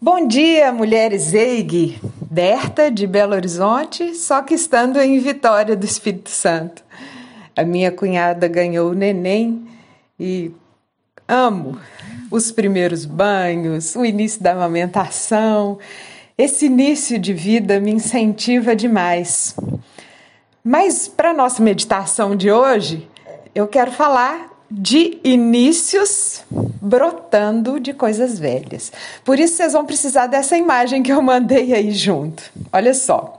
Bom dia, mulheres EIG, Berta de Belo Horizonte, só que estando em Vitória do Espírito Santo. A minha cunhada ganhou o neném e amo os primeiros banhos, o início da amamentação. Esse início de vida me incentiva demais. Mas para nossa meditação de hoje, eu quero falar de inícios brotando de coisas velhas. Por isso vocês vão precisar dessa imagem que eu mandei aí junto. Olha só.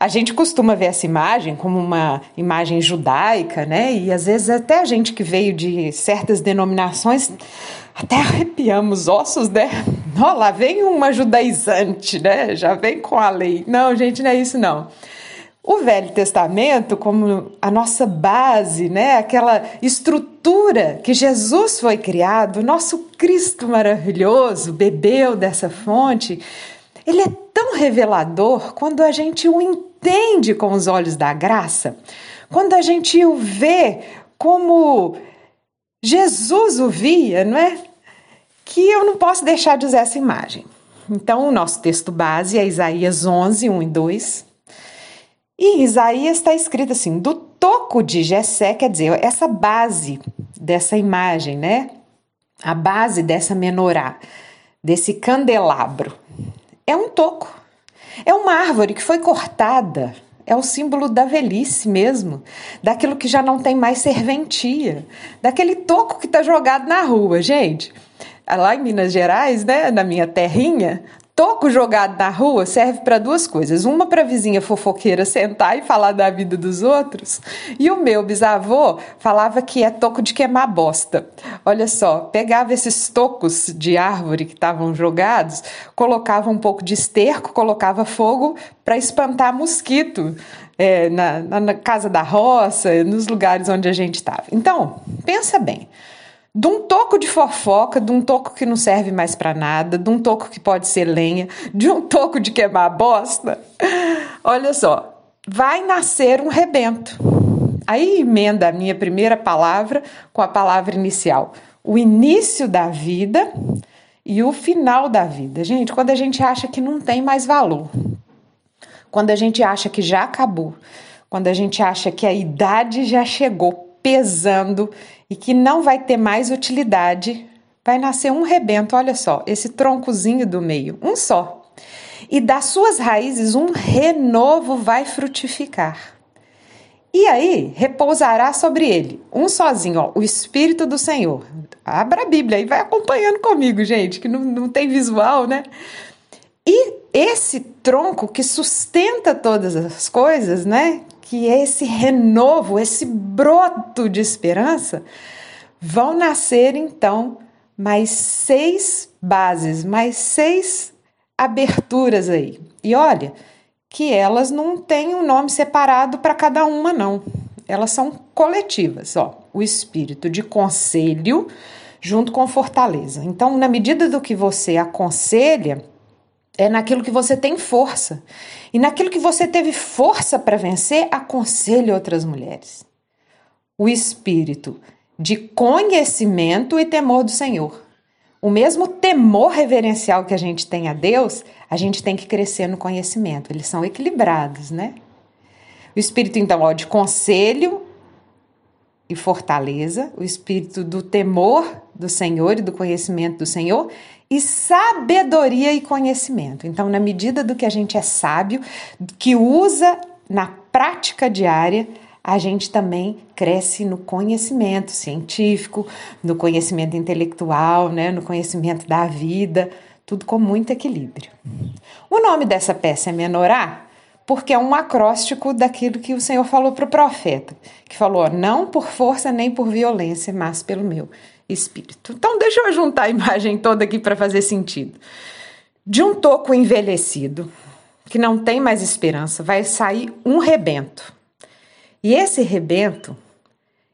A gente costuma ver essa imagem como uma imagem judaica, né? E às vezes até a gente que veio de certas denominações até arrepiamos ossos, né? Ó, lá vem uma judaizante, né? Já vem com a lei. Não, gente, não é isso não. O Velho Testamento, como a nossa base, né, aquela estrutura que Jesus foi criado, nosso Cristo maravilhoso bebeu dessa fonte, ele é tão revelador quando a gente o entende com os olhos da graça, quando a gente o vê como Jesus o via, não é? Que eu não posso deixar de usar essa imagem. Então, o nosso texto base é Isaías 11, 1 e 2. E Isaías está escrito assim: do toco de Jessé, quer dizer, essa base dessa imagem, né? A base dessa menorá, desse candelabro, é um toco. É uma árvore que foi cortada. É o símbolo da velhice mesmo, daquilo que já não tem mais serventia, daquele toco que está jogado na rua, gente. Lá em Minas Gerais, né, na minha terrinha, Toco jogado na rua serve para duas coisas. Uma para vizinha fofoqueira sentar e falar da vida dos outros. E o meu bisavô falava que é toco de queimar bosta. Olha só, pegava esses tocos de árvore que estavam jogados, colocava um pouco de esterco, colocava fogo para espantar mosquito. É, na, na, na casa da roça, nos lugares onde a gente estava. Então, pensa bem de um toco de fofoca, de um toco que não serve mais para nada, de um toco que pode ser lenha, de um toco de queimar bosta. Olha só, vai nascer um rebento. Aí emenda a minha primeira palavra com a palavra inicial. O início da vida e o final da vida. Gente, quando a gente acha que não tem mais valor, quando a gente acha que já acabou, quando a gente acha que a idade já chegou pesando e que não vai ter mais utilidade, vai nascer um rebento, olha só, esse troncozinho do meio, um só. E das suas raízes um renovo vai frutificar. E aí repousará sobre ele, um sozinho, ó, o Espírito do Senhor. Abra a Bíblia e vai acompanhando comigo, gente, que não, não tem visual, né? E esse tronco que sustenta todas as coisas, né? Que esse renovo, esse broto de esperança, vão nascer então mais seis bases, mais seis aberturas aí. E olha que elas não têm um nome separado para cada uma, não. Elas são coletivas, ó. O espírito de conselho junto com fortaleza. Então, na medida do que você aconselha, é naquilo que você tem força. E naquilo que você teve força para vencer, aconselhe outras mulheres. O espírito de conhecimento e temor do Senhor. O mesmo temor reverencial que a gente tem a Deus, a gente tem que crescer no conhecimento. Eles são equilibrados, né? O espírito, então, ó, de conselho e fortaleza, o espírito do temor do Senhor e do conhecimento do Senhor, e sabedoria e conhecimento. Então, na medida do que a gente é sábio, que usa na prática diária, a gente também cresce no conhecimento científico, no conhecimento intelectual, né, no conhecimento da vida, tudo com muito equilíbrio. O nome dessa peça é Menorá, porque é um acróstico daquilo que o Senhor falou para o profeta, que falou: não por força nem por violência, mas pelo meu espírito. Então, deixa eu juntar a imagem toda aqui para fazer sentido. De um toco envelhecido, que não tem mais esperança, vai sair um rebento. E esse rebento,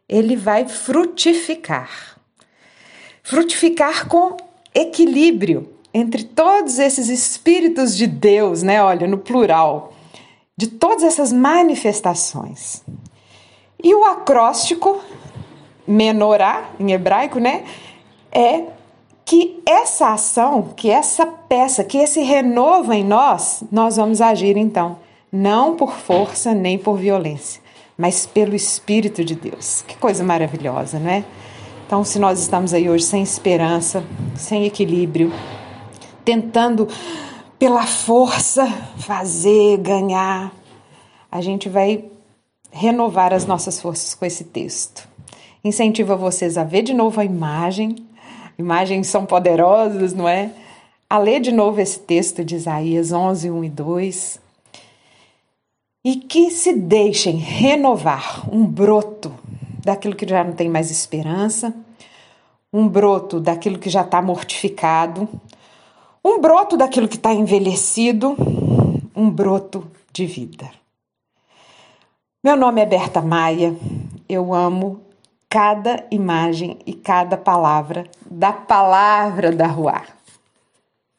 ele vai frutificar. Frutificar com equilíbrio entre todos esses espíritos de Deus, né? Olha, no plural, de todas essas manifestações. E o acróstico menorá, em hebraico, né? É que essa ação, que essa peça, que esse renovo em nós, nós vamos agir então, não por força nem por violência, mas pelo Espírito de Deus. Que coisa maravilhosa, não é? Então, se nós estamos aí hoje sem esperança, sem equilíbrio, tentando pela força fazer, ganhar, a gente vai renovar as nossas forças com esse texto. Incentivo vocês a ver de novo a imagem. Imagens são poderosas, não é? A ler de novo esse texto de Isaías 11, 1 e 2. E que se deixem renovar um broto daquilo que já não tem mais esperança, um broto daquilo que já está mortificado, um broto daquilo que está envelhecido, um broto de vida. Meu nome é Berta Maia, eu amo cada imagem e cada palavra da palavra da Ruar.